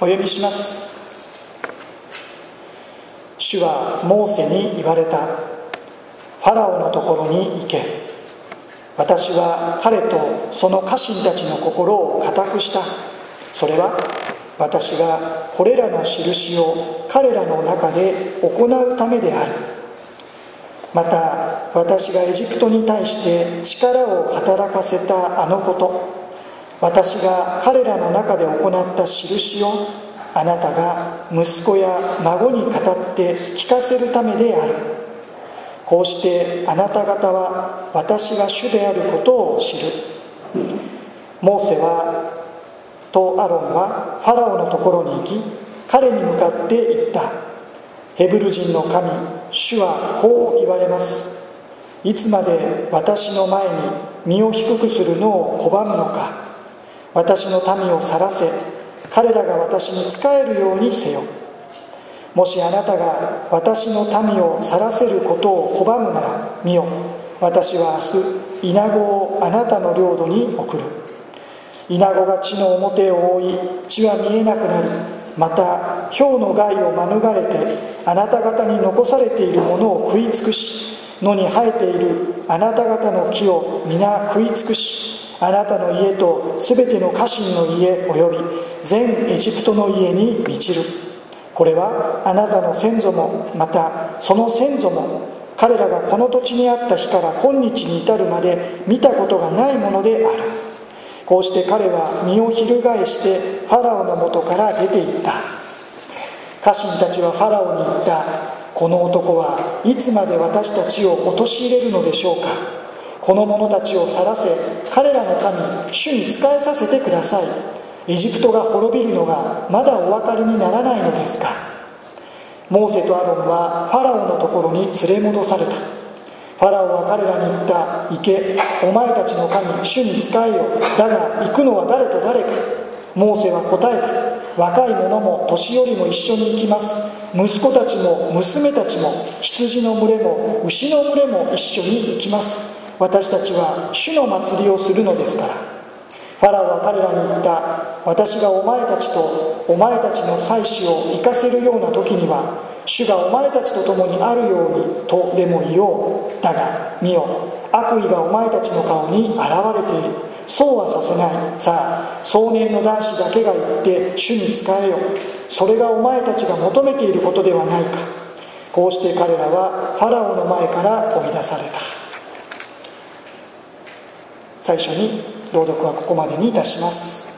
お読みします。主はモーセに言われた。ファラオのところに行け。私は彼とその家臣たちの心を固くした。それは私がこれらの印を彼らの中で行うためである。また私がエジプトに対して力を働かせたあのこと。私が彼らの中で行った印をあなたが息子や孫に語って聞かせるためである。こうしてあなた方は私が主であることを知る。モーセはとアロンはファラオのところに行き彼に向かって言った。ヘブル人の神主はこう言われます。いつまで私の前に身を低くするのを拒むのか。私の民を去らせ彼らが私に仕えるようにせよ。もしあなたが私の民を去らせることを拒むなら見よ。私は明日稲子をあなたの領土に送る。稲子が地の表を覆い地は見えなくなりまた氷の害を免れてあなた方に残されているものを食い尽くし野に生えているあなた方の木を皆食い尽くしあなたの家と全ての家臣の家及び全エジプトの家に満ちる。これはあなたの先祖もまたその先祖も彼らがこの土地にあった日から今日に至るまで見たことがないものである。こうして彼は身を翻してファラオのもとから出ていった。家臣たちはファラオに言った。この男はいつまで私たちを陥れるのでしょうか。この者たちを去らせ彼らの神主に仕えさせてください。エジプトが滅びるのがまだお分かりにならないのですか。モーセとアロンはファラオのところに連れ戻された。ファラオは彼らに言った行け。お前たちの神主に仕えよ。だが行くのは誰と誰か。モーセは答えた若い者も年寄りも一緒に行きます。息子たちも娘たちも羊の群れも牛の群れも一緒に行きます。私たちは主の祭りをするのですから。ファラオは彼らに言った私がお前たちとお前たちの妻子を生かせるような時には主がお前たちと共にあるようにとでも言おうだが見よ悪意がお前たちの顔に現れている。そうはさせない。さあ壮年の男子だけが言って主に仕えよそれがお前たちが求めていることではないか。こうして彼らはファラオの前から追い出された。最初に朗読はここまでにいたします。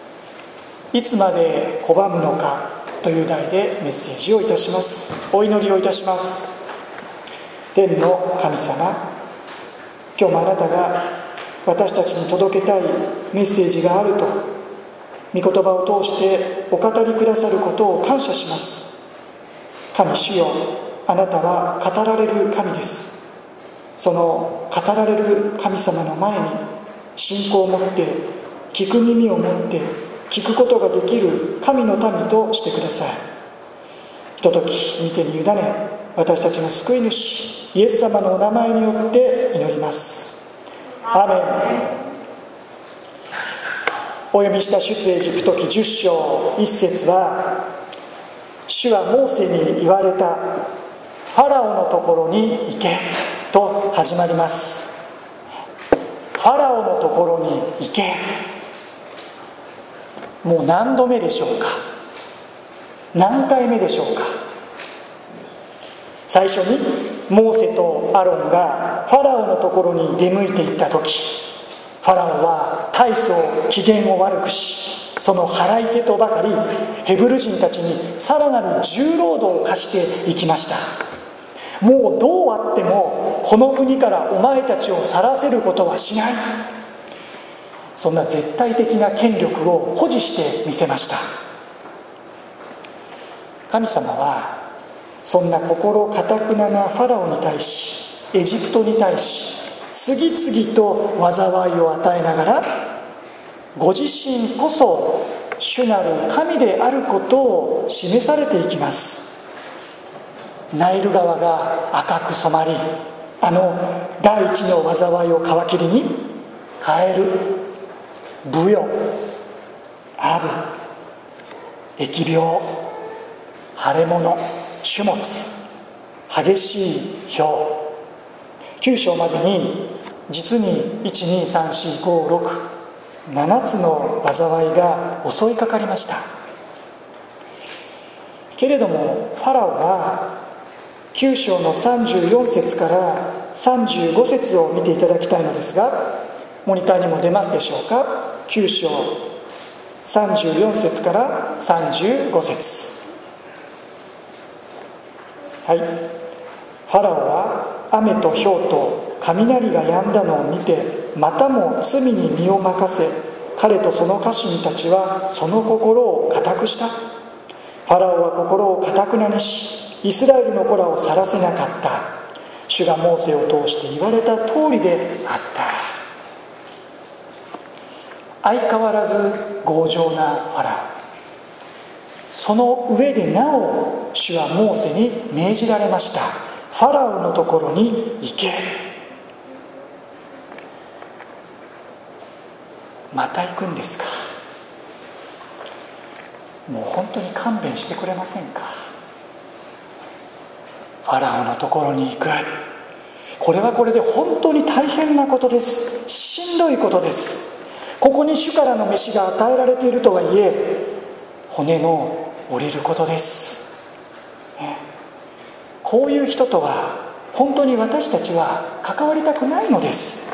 いつまで拒むのかという題でメッセージをいたします。お祈りをいたします。天の神様今日もあなたが私たちに届けたいメッセージがあると御言葉を通してお語りくださることを感謝します。神主よあなたは語られる神です。その語られる神様の前に信仰を持って聞く耳を持って聞くことができる神の民としてください。ひととき見てに委ね私たちの救い主イエス様のお名前によって祈ります。アーメン。お読みした出エジプト記10章1節は主はモーセに言われたファラオのところに行けと始まります。ファラオのところに行け。もう何度目でしょうか？何回目でしょうか？最初にモーセとアロンがファラオのところに出向いていった時ファラオは大層機嫌を悪くしその腹いせとばかりヘブル人たちにさらなる重労働を課していきました。もうどうあってもこの国からお前たちを去らせることはしない。そんな絶対的な権力を誇示してみせました。神様はそんな心かたくななファラオに対しエジプトに対し次々と災いを与えながらご自身こそ主なる神であることを示されていきます。ナイル川が赤く染まりあの第一の災いを皮切りにカエルブヨアブ疫病腫れ物種物激しい氷9章までに実に1234567つの災いが襲いかかりました。けれどもファラオは9章の34節から35節を見ていただきたいのですがモニターにも出ますでしょうか？9章34節から35節。はい。ファラオは雨と氷と雷が止んだのを見てまたも罪に身を任せ彼とその家臣たちはその心を固くした。ファラオは心を固くなにしイスラエルの子らを去らせなかった。主がモーセを通して言われた通りであった。相変わらず強情なファラその上でなお主はモーセに命じられました。ファラオのところに行けまた行くんですか。もう本当に勘弁してくれませんか。ファラオのところに行く。これはこれで本当に大変なことです。しんどいことです。ここに主からの飯が与えられているとはいえ骨の折れることです、ね、こういう人とは本当に私たちは関わりたくないのです。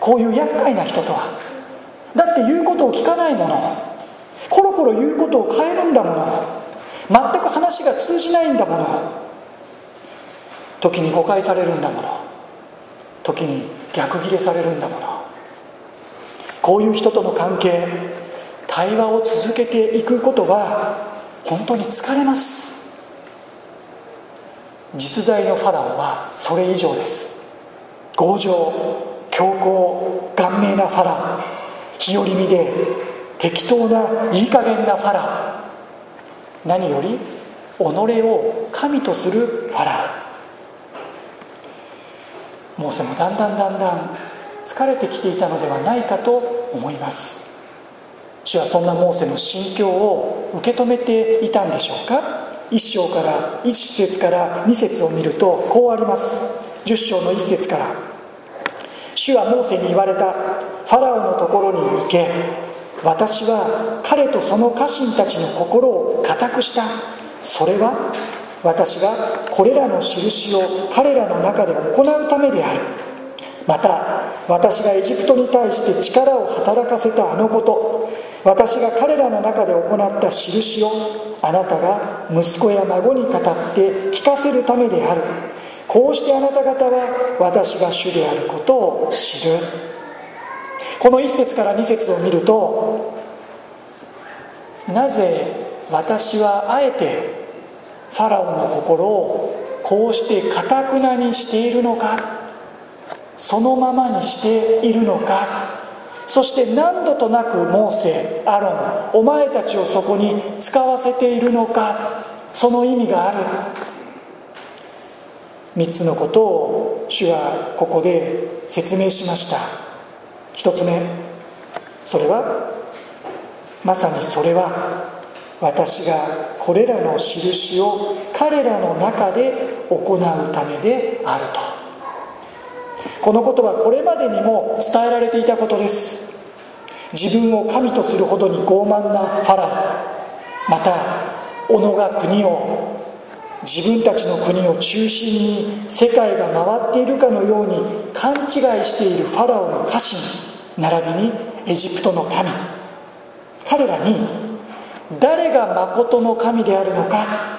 こういう厄介な人とは。だって言うことを聞かないもの。コロコロ言うことを変えるんだもの。全く話が通じないんだもの。時に誤解されるんだもの時に逆ギレされるんだものこういう人との関係対話を続けていくことは本当に疲れます。実在のファラオはそれ以上です。強情強硬顔面なファラオ。日和見で適当ないい加減なファラオ。何より己を神とするファラオ。モーセもだんだんだんだん疲れてきていたのではないかと思います。主はそんなモーセの心境を受け止めていたんでしょうか？1章から1節から2節を見るとこうあります。10章の1節から。主はモーセに言われた。ファラオのところに行け。私は彼とその家臣たちの心を固くした。それは私がこれらの印を彼らの中で行うためである。また私がエジプトに対して力を働かせたあのこと私が彼らの中で行った印をあなたが息子や孫に語って聞かせるためである。こうしてあなた方は私が主であることを知る。この1節から2節を見るとなぜ私はあえてファラオの心をこうしてかたくなにしているのか？そのままにしているのか？そして何度となくモーセアロンお前たちをそこに使わせているのか？その意味がある。3つのことを主はここで説明しました。1つ目それはまさにそれは私がこれらの印を彼らの中で行うためであると。このことはこれまでにも伝えられていたことです。自分を神とするほどに傲慢なファラオまた己が国を自分たちの国を中心に世界が回っているかのように勘違いしているファラオの家臣並びにエジプトの民。彼らに誰が誠の神であるのか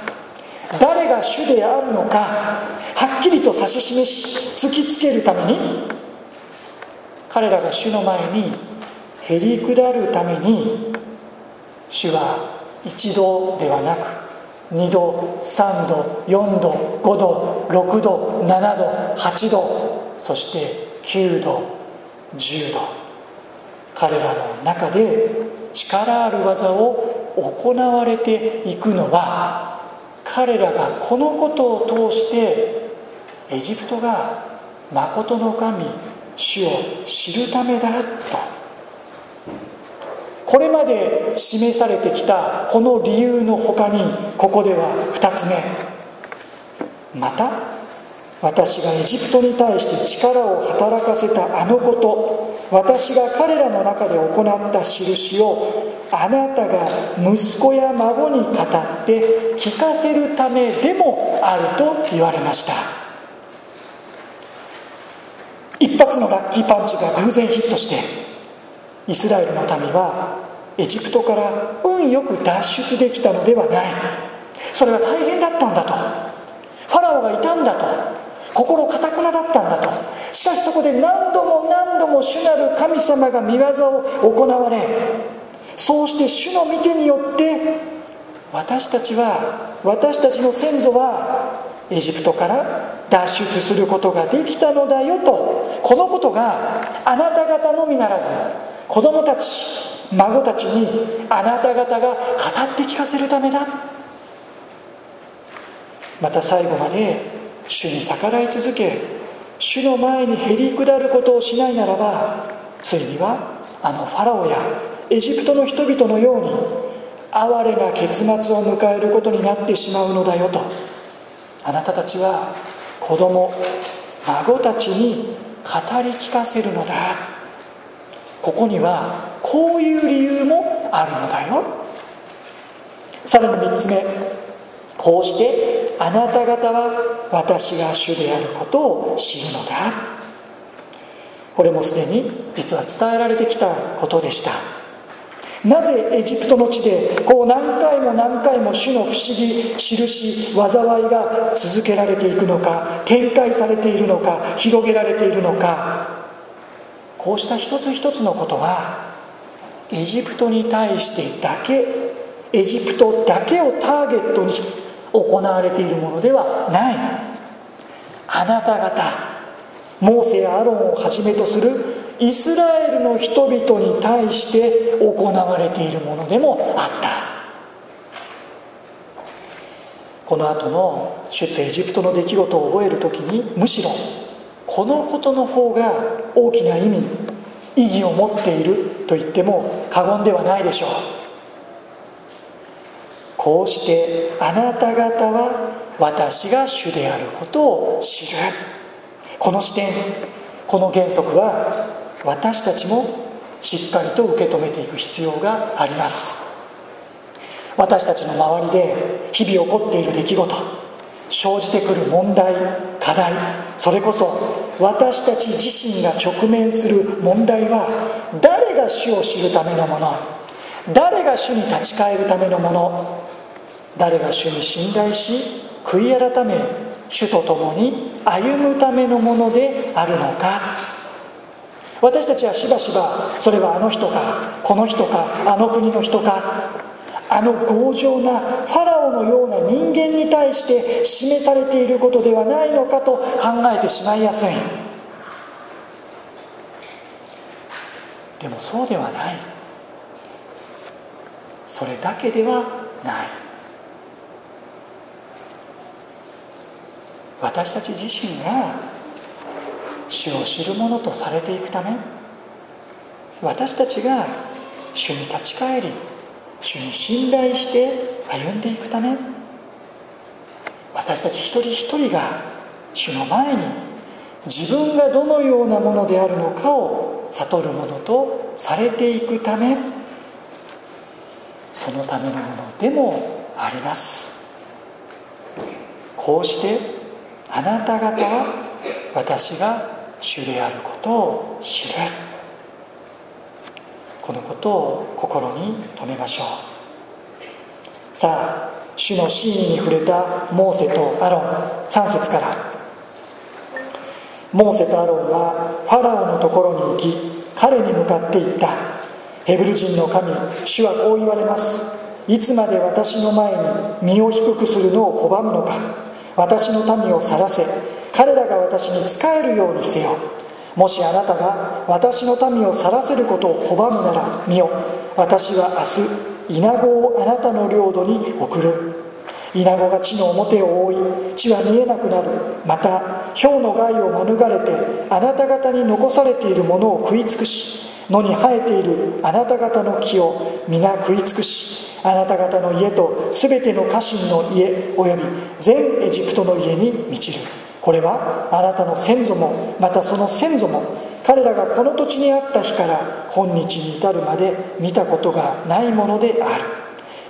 誰が主であるのかはっきりと指し示し突きつけるために彼らが主の前にへり下るために主は一度ではなく2度3度4度5度6度7度8度そして9度10度彼らの中で力ある技を行われていくのは彼らがこのことを通してエジプトが誠の神主を知るためだとこれまで示されてきたこの理由の他にここでは2つ目。また私がエジプトに対して力を働かせたあのこと。私が彼らの中で行った印をあなたが息子や孫に語って聞かせるためでもあると言われました。一発のラッキーパンチが偶然ヒットしてイスラエルの民はエジプトから運よく脱出できたのではない。それは大変だったんだと。ファラオがいたんだと。心かくなだったんだと。しかしそこで何度も何度も主なる神様が見業を行われそうして主の御手によって私たちは私たちの先祖はエジプトから脱出することができたのだよと。このことがあなた方のみならず子供たち孫たちにあなた方が語って聞かせるためだ。また最後まで主に逆らい続け主の前にへり下ることをしないならばついにはあのファラオやエジプトの人々のように哀れな結末を迎えることになってしまうのだよと。あなたたちは子供孫たちに語り聞かせるのだ。ここにはこういう理由もあるのだよ。さらに3つ目。こうしてあなた方は私が主であることを知るのだ。これもすでに実は伝えられてきたことでした。なぜエジプトの地でこう何回も何回も主の不思議印災いが続けられていくのか展開されているのか広げられているのか。こうした一つ一つのことはエジプトに対してだけエジプトだけをターゲットに行われているものではない。あなた方モーセやアロンをはじめとするイスラエルの人々に対して行われているものでもあった。この後の出エジプトの出来事を覚える時にむしろこのことの方が大きな意味意義を持っていると言っても過言ではないでしょう。こうしてあなた方は私が主であることを知る。この視点この原則は私たちもしっかりと受け止めていく必要があります。私たちの周りで日々起こっている出来事生じてくる問題課題それこそ私たち自身が直面する問題は誰が主を知るためのもの誰が主に立ち返るためのもの誰が主に信頼し悔い改め主と共に歩むためのものであるのか。私たちはしばしばそれはあの人かこの人かあの国の人か。あの強情なファラオのような人間に対して示されていることではないのかと考えてしまいやすい。でもそうではない。それだけではない。私たち自身が主を知るものとされていくため私たちが主に立ち返り主に信頼して歩んでいくため私たち一人一人が主の前に自分がどのようなものであるのかを悟るものとされていくためそのためのものでもあります。こうしてあなた方は私が主であることを知る。このことを心に留めましょう。さあ主の真意に触れたモーセとアロン3節から。モーセとアロンはファラオのところに行き彼に向かって言った。ヘブル人の神主はこう言われます。いつまで私の前に身を低くするのを拒むのか。私の民を去らせ。彼らが私に仕えるようにせよ。もしあなたが私の民を去らせることを拒むなら見よ。私は明日イナゴをあなたの領土に送る。イナゴが地の表を覆い地は見えなくなる。また氷の害を免れてあなた方に残されているものを食い尽くし野に生えているあなた方の木を皆食い尽くしあなた方の家と全ての家臣の家および全エジプトの家に満ちる。これはあなたの先祖もまたその先祖も彼らがこの土地にあった日から今日に至るまで見たことがないものである。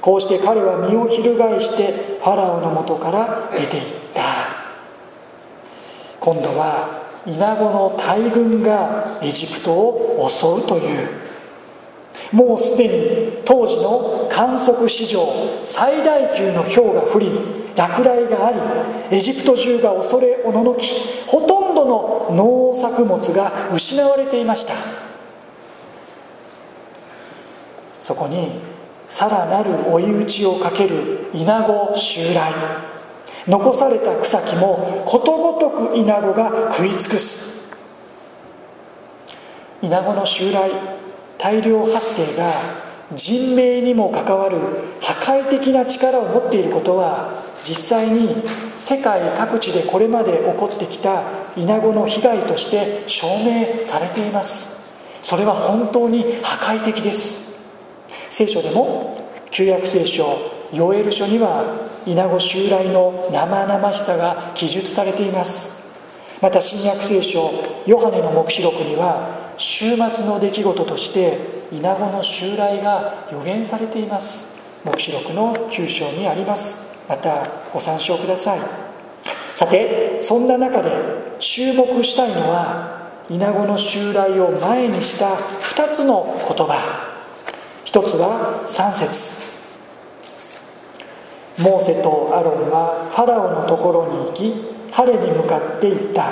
こうして彼は身を翻してファラオのもとから出ていった。今度はナゴの大群がエジプトを襲うというもうすでに当時の観測史上最大級の氷が降り落雷がありエジプト中が恐れおののきほとんどの農作物が失われていました。そこにさらなる追い打ちをかけるイナゴ襲来。残された草木もことごとくイナゴが食い尽くす。イナゴの襲来大量発生が人命にも関わる破壊的な力を持っていることは実際に世界各地でこれまで起こってきたイナゴの被害として証明されています。それは本当に破壊的です。聖書でも旧約聖書ヨエル書にはイナゴ襲来の生々しさが記述されています。また新約聖書ヨハネの黙示録には週末の出来事としてイナゴの襲来が予言されています。黙示録の9章にあります。またご参照ください。さてそんな中で注目したいのはイナゴの襲来を前にした2つの言葉。一つは3節。モーセとアロンはファラオのところに行き彼に向かって言った。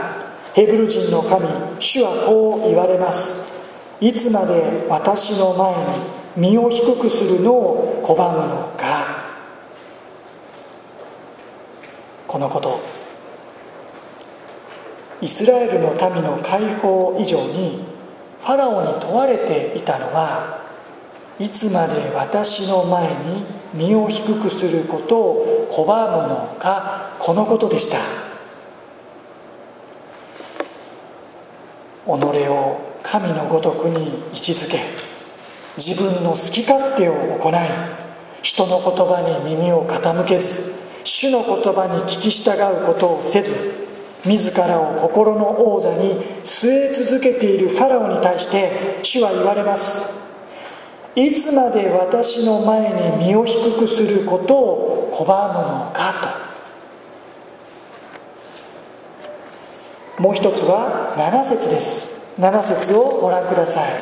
ヘブル人の神主はこう言われます。いつまで私の前に身を低くするのを拒むのか。このこと。イスラエルの民の解放以上にファラオに問われていたのはいつまで私の前に身を低くすることを拒むのかこのことでした。己を神のごとくに位置づけ自分の好き勝手を行い人の言葉に耳を傾けず主の言葉に聞き従うことをせず自らを心の王座に据え続けているファラオに対して主は言われます。いつまで私の前に身を低くすることを拒むのかと。もう一つは7節です。7節をご覧ください。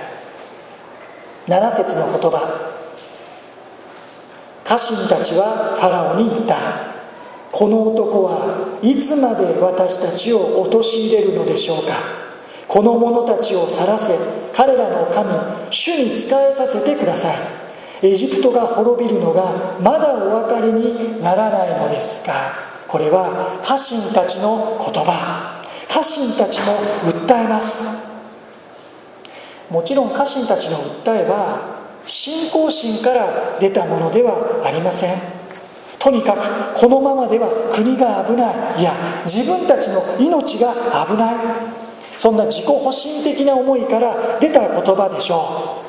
7節の言葉。家臣たちはファラオに言った。この男はいつまで私たちを陥れるのでしょうか。この者たちを去らせ彼らの神主に仕えさせてください。エジプトが滅びるのがまだお分かりにならないのですか？これは家臣たちの言葉。家臣たちも訴えます。もちろん家臣たちの訴えは信仰心から出たものではありません。とにかくこのままでは国が危ない。いや自分たちの命が危ない。そんな自己保身的な思いから出た言葉でしょう。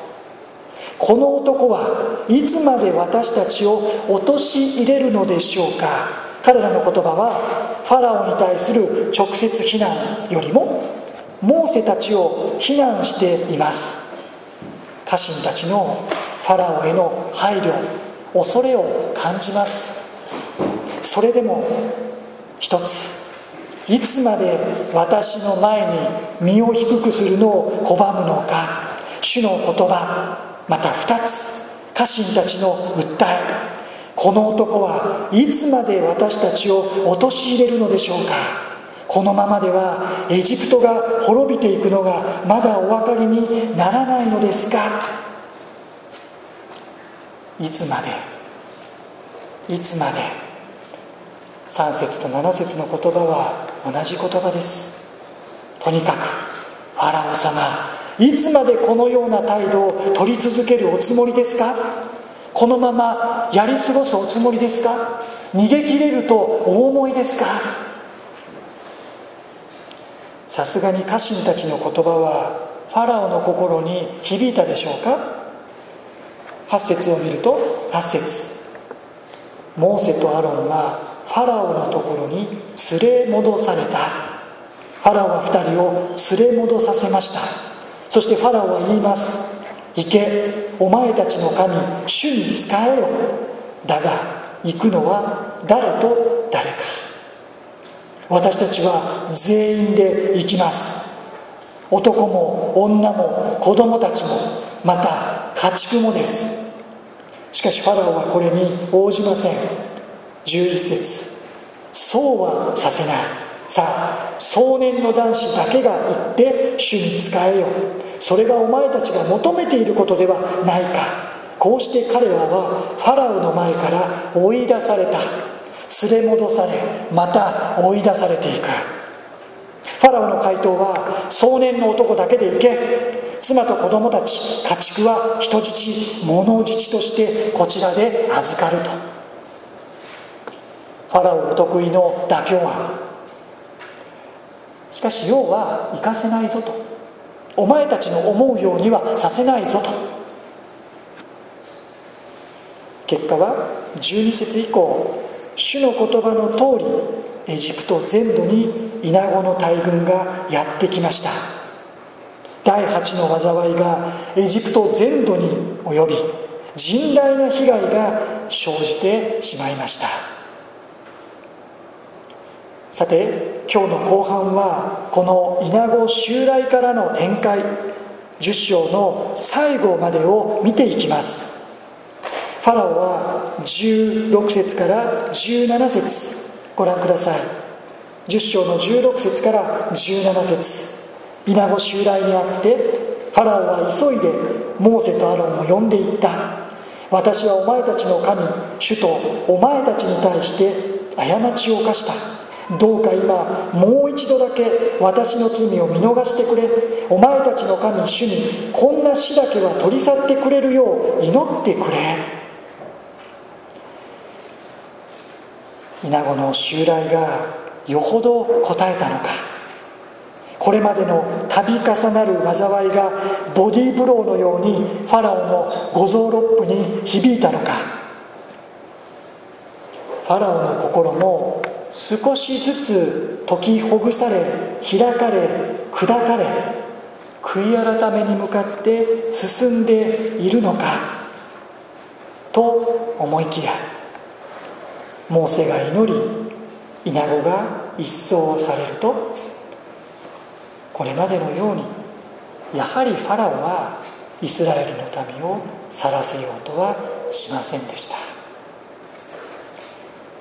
この男はいつまで私たちを陥れるのでしょうか。彼らの言葉はファラオに対する直接非難よりもモーセたちを非難しています。家臣たちのファラオへの配慮恐れを感じます。それでも一ついつまで私の前に身を低くするのを拒むのか。主の言葉また2つ家臣たちの訴え。この男はいつまで私たちを陥れるのでしょうか。このままではエジプトが滅びていくのがまだお分かりにならないのですか。いつまでいつまで。3節と7節の言葉は同じ言葉です。とにかくファラオ様いつまでこのような態度を取り続けるおつもりですか？このままやり過ごすおつもりですか？逃げ切れるとお思いですか？さすがに家臣たちの言葉はファラオの心に響いたでしょうか？8節を見ると8節。モーセとアロンはファラオのところに連れ戻された。ファラオは2人を連れ戻させました。そしてファラオは言います。行けお前たちの神主に仕えよだが行くのは誰と誰か。私たちは全員で行きます。男も女も子供たちもまた家畜もです。しかしファラオはこれに応じません。11節。そうはさせない。さあ壮年の男子だけが行って主に仕えよそれがお前たちが求めていることではないか。こうして彼らはファラオの前から追い出された。連れ戻されまた追い出されていく。ファラオの回答は壮年の男だけで行け。妻と子供たち家畜は人質物質としてこちらで預かると。ファラオお得意の妥協案。しかし要は行かせないぞと。お前たちの思うようにはさせないぞと。結果は12節以降主の言葉の通りエジプト全土にイナゴの大群がやってきました。第8の災いがエジプト全土に及び甚大な被害が生じてしまいました。さて今日の後半はこのイナゴ襲来からの展開10章の最後までを見ていきます。ファラオは16節から17節ご覧ください。10章の16節から17節。イナゴ襲来にあってファラオは急いでモーセとアロンを呼んでいった。私はお前たちの神主とお前たちに対して過ちを犯した。どうか今もう一度だけ私の罪を見逃してくれ。お前たちの神主にこんな死だけは取り去ってくれるよう祈ってくれ。イナゴの襲来がよほど答えたのか。これまでの度重なる災いがボディーブローのようにファラオの五臓六腑に響いたのか。ファラオの心も少しずつ解きほぐされ開かれ砕かれ悔い改めに向かって進んでいるのかと思いきやモーセが祈りイナゴが一掃されるとこれまでのようにやはりファラオはイスラエルの民を去らせようとはしませんでした。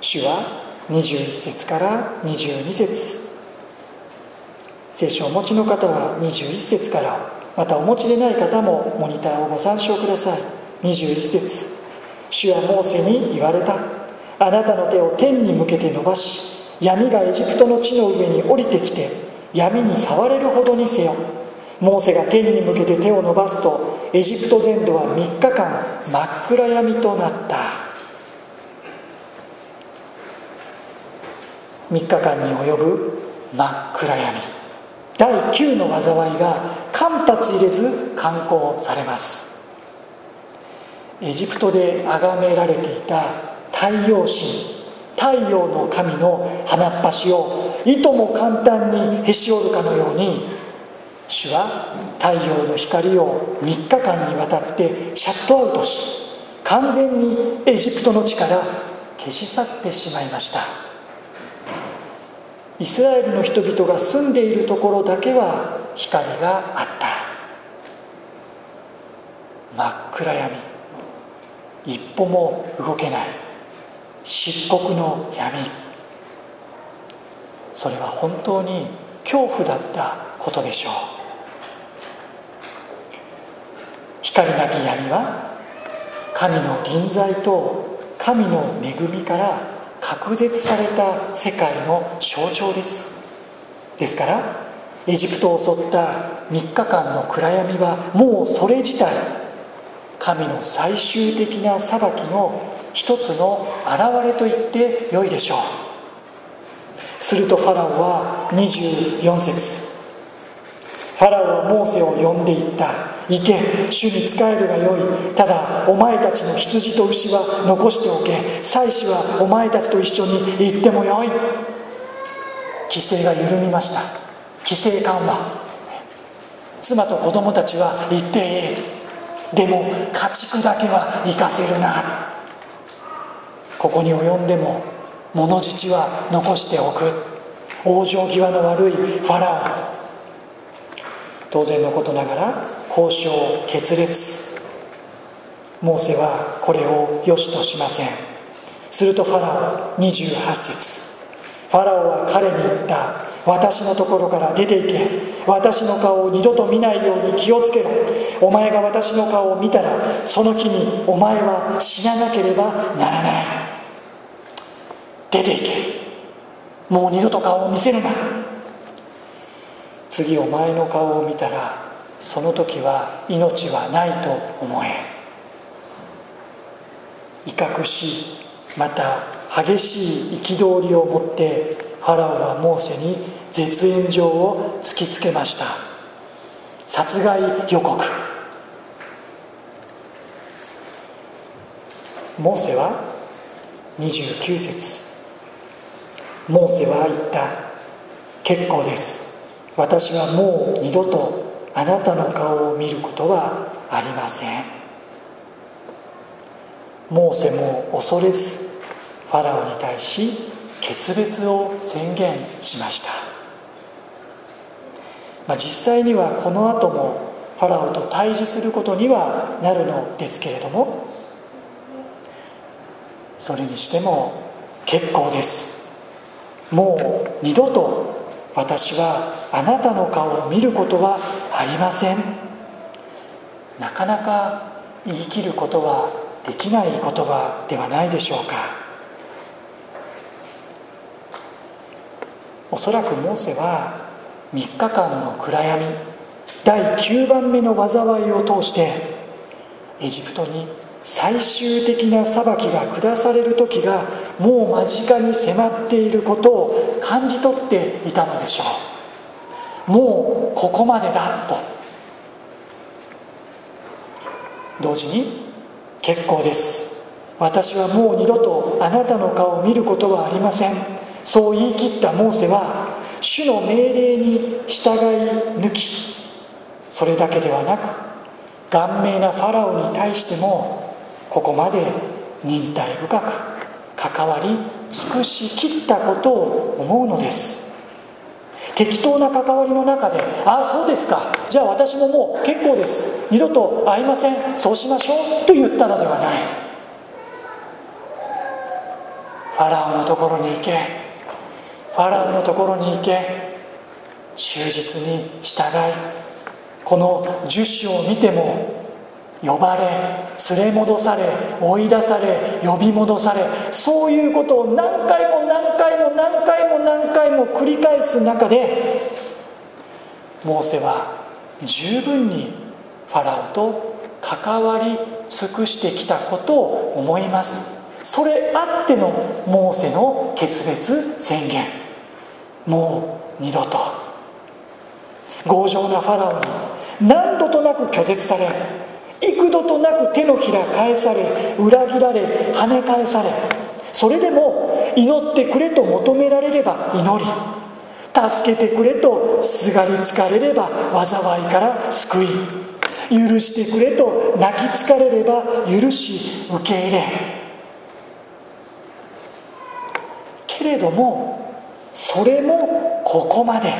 主は21節から22節。聖書をお持ちの方は21節からまたお持ちでない方もモニターをご参照ください。21節。主はモーセに言われた。あなたの手を天に向けて伸ばし闇がエジプトの地の上に降りてきて闇に触れるほどにせよ。モーセが天に向けて手を伸ばすとエジプト全土は3日間真っ暗闇となった。3日間に及ぶ真っ暗闇。第9の災いが間髪入れず敢行されます。エジプトで崇められていた太陽神太陽の神の鼻っ端をいとも簡単にへし折るかのように主は太陽の光を3日間にわたってシャットアウトし完全にエジプトの地から消し去ってしまいました。イスラエルの人々が住んでいるところだけは光があった。真っ暗闇。一歩も動けない。漆黒の闇。それは本当に恐怖だったことでしょう。光なき闇は神の臨在と神の恵みから隔絶された世界の象徴です。ですからエジプトを襲った3日間の暗闇はもうそれ自体神の最終的な裁きの一つの表れと言ってよいでしょう。するとファラオは24節。ファラオはモーセを呼んでいった。行け。主に仕えるがよい。ただお前たちの羊と牛は残しておけ。妻子はお前たちと一緒に行ってもよい。規制が緩みました。規制緩和。妻と子供たちは行っていいでも家畜だけは行かせるな。ここに及んでも物質は残しておく。往生際の悪いファラオ。当然のことながら交渉決裂モーセはこれを良しとしません。するとファラオ28節。ファラオは彼に言った私のところから出て行け。私の顔を二度と見ないように気をつけろ。お前が私の顔を見たらその日にお前は死ななければならない。出て行け。もう二度と顔を見せるな。次お前の顔を見たらその時は命はないと思え。威嚇しまた激しい憤りを持ってファラオはモーセに絶縁状を突きつけました。殺害予告。モーセは29節。モーセは言った。結構です。私はもう二度とあなたの顔を見ることはありません。モーセも恐れずファラオに対し決別を宣言しました、まあ、実際にはこの後もファラオと対峙することにはなるのですけれどもそれにしても結構です。もう二度と私はあなたの顔を見ることはありません。なかなか言い切ることはできない言葉ではないでしょうか。おそらくモーセは3日間の暗闇第9番目の災いを通してエジプトに最終的な裁きが下される時がもう間近に迫っていることを感じ取っていたのでしょう。もうここまでだと。同時に結構です。私はもう二度とあなたの顔を見ることはありません。そう言い切ったモーセは主の命令に従い抜き。それだけではなく顔面なファラオに対してもここまで忍耐深く関わり尽くしきったことを思うのです。適当な関わりの中で「ああそうですか。じゃあ私ももう結構です。二度と会いません。そうしましょう」と言ったのではない。ファラオのところに行け。ファラオのところに行け。忠実に従い。この樹種を見ても呼ばれ。連れ戻され追い出され呼び戻されそういうことを何回も何回も何回も何回も繰り返す中でモーセは十分にファラオと関わり尽くしてきたことを思います。それあってのモーセの決別宣言。もう二度と。強情なファラオに何度となく拒絶され幾度となく手のひら返され裏切られ跳ね返されそれでも祈ってくれと求められれば祈り助けてくれとすがりつかれれば災いから救い許してくれと泣きつかれれば許し受け入れけれどもそれもここまで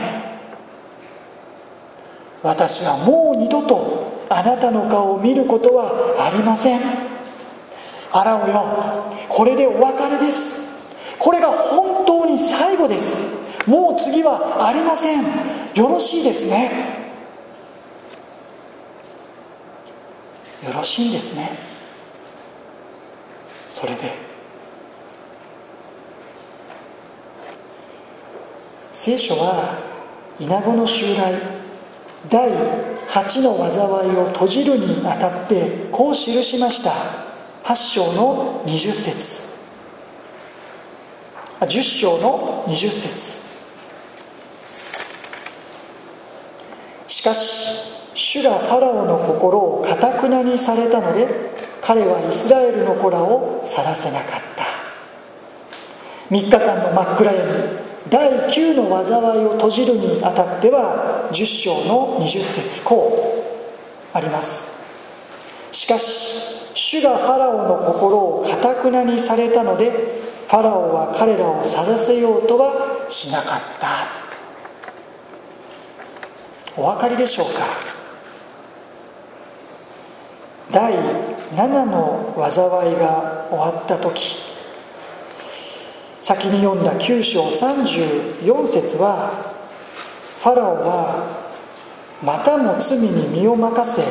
私はもう二度とあなたの顔を見ることはありません。ファラオよこれでお別れです。これが本当に最後です。もう次はありません。よろしいですね。よろしいんですね。それで聖書はイナゴの襲来第8の災いを閉じるにあたってこう記しました。8章の20節。10章の20節。しかし主がファラオの心をかたくなにされたので彼はイスラエルの子らを去らせなかった。3日間の真っ暗闇第9の災いを閉じるにあたっては10章の20節こうあります。しかし主がファラオの心をかたくなにされたのでファラオは彼らを去らせようとはしなかった。お分かりでしょうか？第7の災いが終わった時先に読んだ9章34節はファラオはまたも罪に身を任せ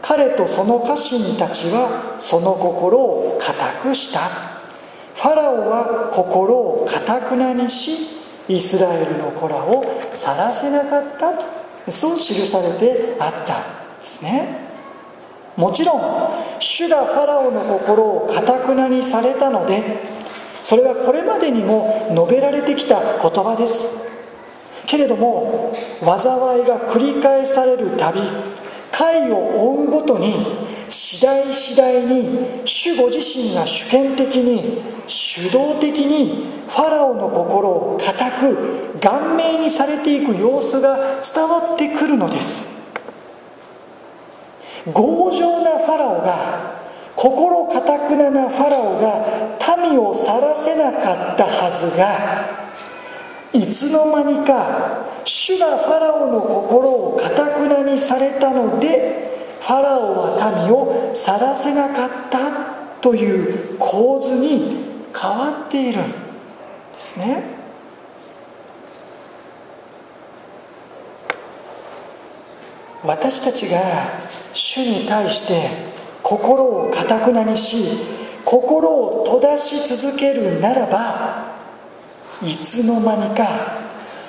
彼とその家臣たちはその心を固くした。ファラオは心をかたくなにしイスラエルの子らを去らせなかった。とそう記されてあった。んですね。もちろん主がファラオの心をかたくなにされたのでそれはこれまでにも述べられてきた言葉です。けれども災いが繰り返されるたび回を追うごとに次第次第に主ご自身が主権的に主導的にファラオの心を固く顔面にされていく様子が伝わってくるのです。強情なファラオが心かたくななファラオが民を去らせなかったはずがいつの間にか主がファラオの心をかたくなにされたのでファラオは民を去らせなかったという構図に変わっているんですね。私たちが主に対して心をかたくなにし心を閉ざし続けるならばいつの間にか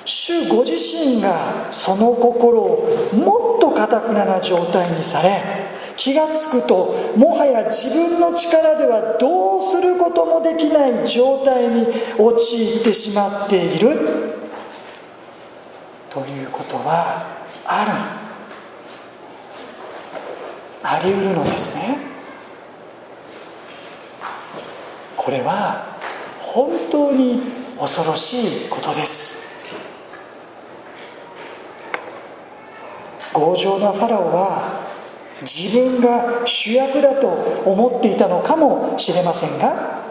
主ご自身がその心をもっとかたくなな状態にされ気が付くともはや自分の力ではどうすることもできない状態に陥ってしまっている。ということはある。あり得るのですね。これは本当に恐ろしいことです。強情なファラオは自分が主役だと思っていたのかもしれませんが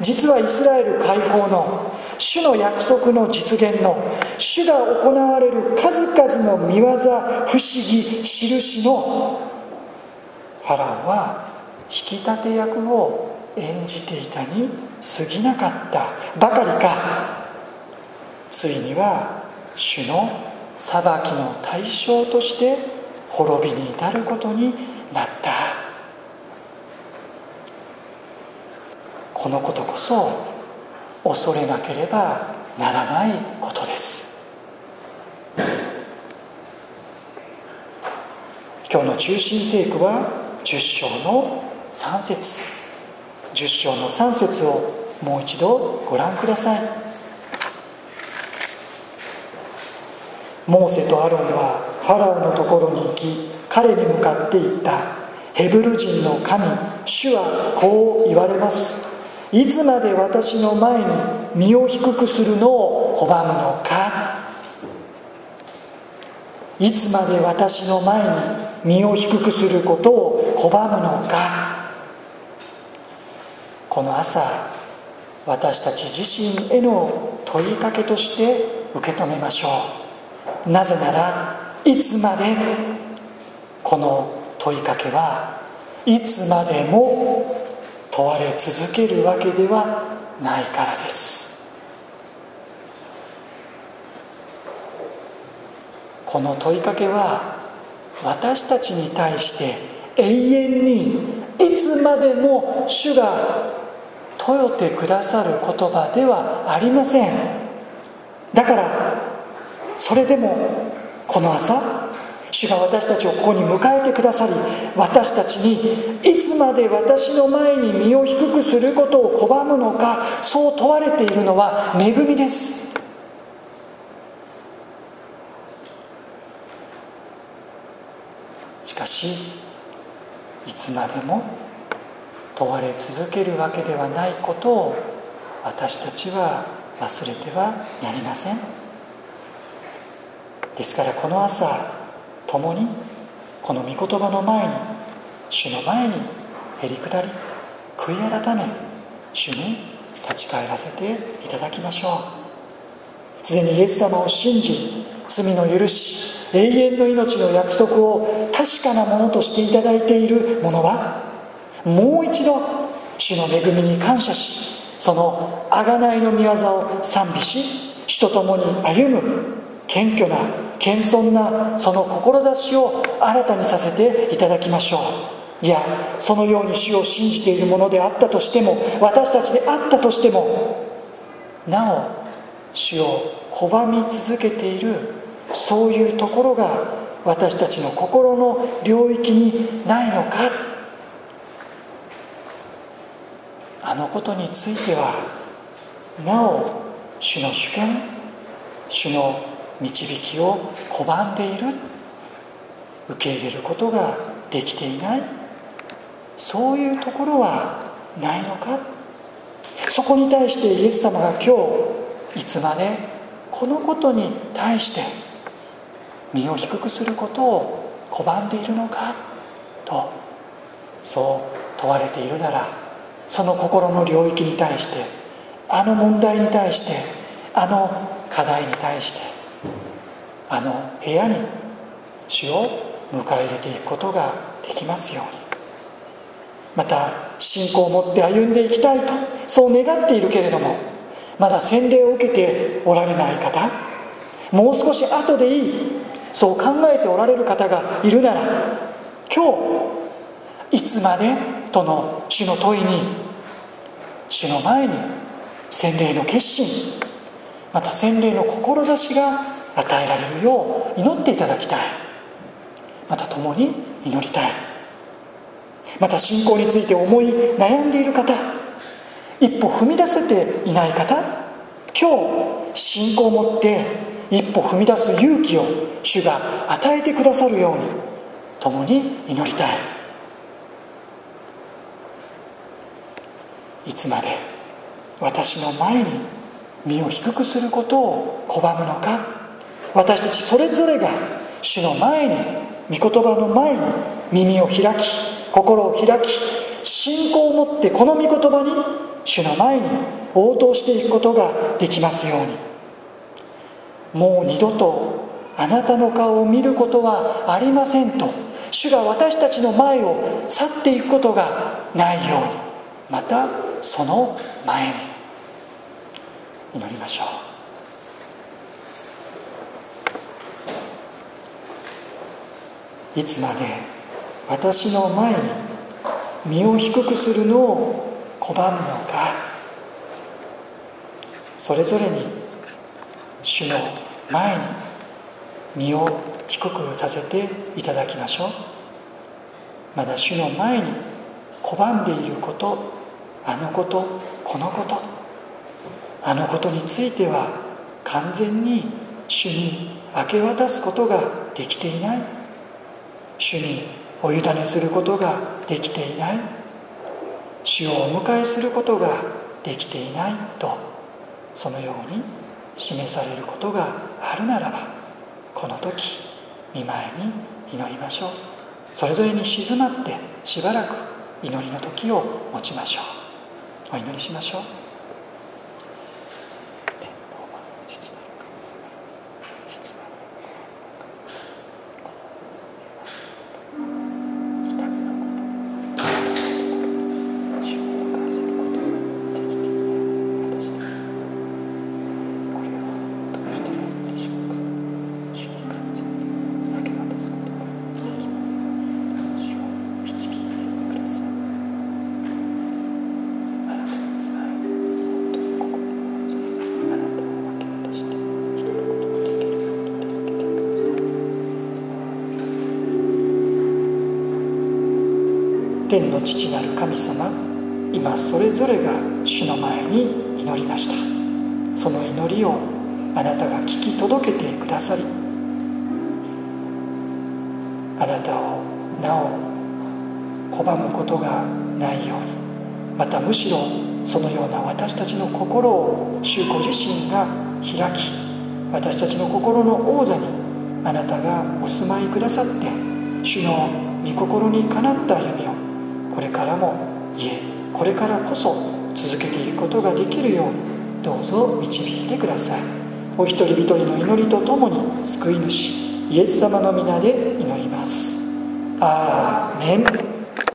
実はイスラエル解放の主の約束の実現の主が行われる数々の見業不思議印のァラオは引き立て役を演じていたに過ぎなかった。ばかりか。ついには主の裁きの対象として滅びに至ることになった。このことこそ恐れなければならないことです。今日の中心聖句は10章の3節。10章の3節をもう一度ご覧ください。モーセとアロンはファラオのところに行き彼に向かって言った。ヘブル人の神主はこう言われます。いつまで私の前に身を低くするのを拒むのか。いつまで私の前に身を低くすることを拒むのか。この朝私たち自身への問いかけとして受け止めましょう。なぜならいつまでこの問いかけはいつまでも問われ続けるわけではないからです。この問いかけは私たちに対して永遠にいつまでも主が問よてくださる言葉ではありません。だからそれでもこの朝主が私たちをここに迎えてくださり私たちにいつまで私の前に身を低くすることを拒むのかそう問われているのは恵みです。しいつまでも問われ続けるわけではないことを私たちは忘れてはなりません。ですからこの朝共にこの御言葉の前に主の前にへり下り悔い改め主に立ち返らせていただきましょう。すでにイエス様を信じ罪の許し永遠の命の約束を確かなものとしていただいている者はもう一度主の恵みに感謝しその贖いの御業を賛美し主と共に歩む謙虚な謙遜なその志を新たにさせていただきましょう。いやそのように主を信じているものであったとしても私たちであったとしてもなお主を拒み続けているそういうところが私たちの心の領域にないのか。あのことについてはなお主の主権主の導きを拒んでいる。受け入れることができていない。そういうところはないのか。そこに対してイエス様が今日いつまでこのことに対して身を低くすることを拒んでいるのかとそう問われているならその心の領域に対してあの問題に対してあの課題に対してあの部屋に主を迎え入れていくことができますように。また信仰を持って歩んでいきたいとそう願っているけれどもまだ洗礼を受けておられない方もう少し後でいいそう考えておられる方がいるなら今日いつまでとの主の問いに主の前に洗礼の決心また洗礼の志が与えられるよう祈っていただきたい。また共に祈りたい。また信仰について思い悩んでいる方一歩踏み出せていない方今日信仰を持って一歩踏み出す勇気を主が与えてくださるように共に祈りたい。いつまで私の前に身を低くすることを拒むのか。私たちそれぞれが主の前に御言葉の前に耳を開き心を開き信仰を持ってこの御言葉に主の前に応答していくことができますように。もう二度とあなたの顔を見ることはありませんと主が私たちの前を去っていくことがないようにまたその前に。祈りましょう。いつまで私の前に身を低くするのを拒むのかそれぞれに主の前に身を低くさせていただきましょう。まだ主の前に拒んでいることあのことこのこと。あのことについては完全に主に明け渡すことができていない。主にお委ねすることができていない。主をお迎えすることができていないとそのように示されることがあるならばこの時見舞いに祈りましょう。それぞれに静まってしばらく祈りの時を持ちましょう。お祈りしましょう。天の父なる神様今それぞれが主の前に祈りました。その祈りをあなたが聞き届けてくださりあなたをなお拒むことがないようにまたむしろそのような私たちの心を主ご自身が開き私たちの心の王座にあなたがお住まいくださって主の御心にかなった歩みをこれからもいえこれからこそ続けていくことができるようにどうぞ導いてください。お一人一人の祈りとともに救い主イエス様の皆で祈ります。アーメン。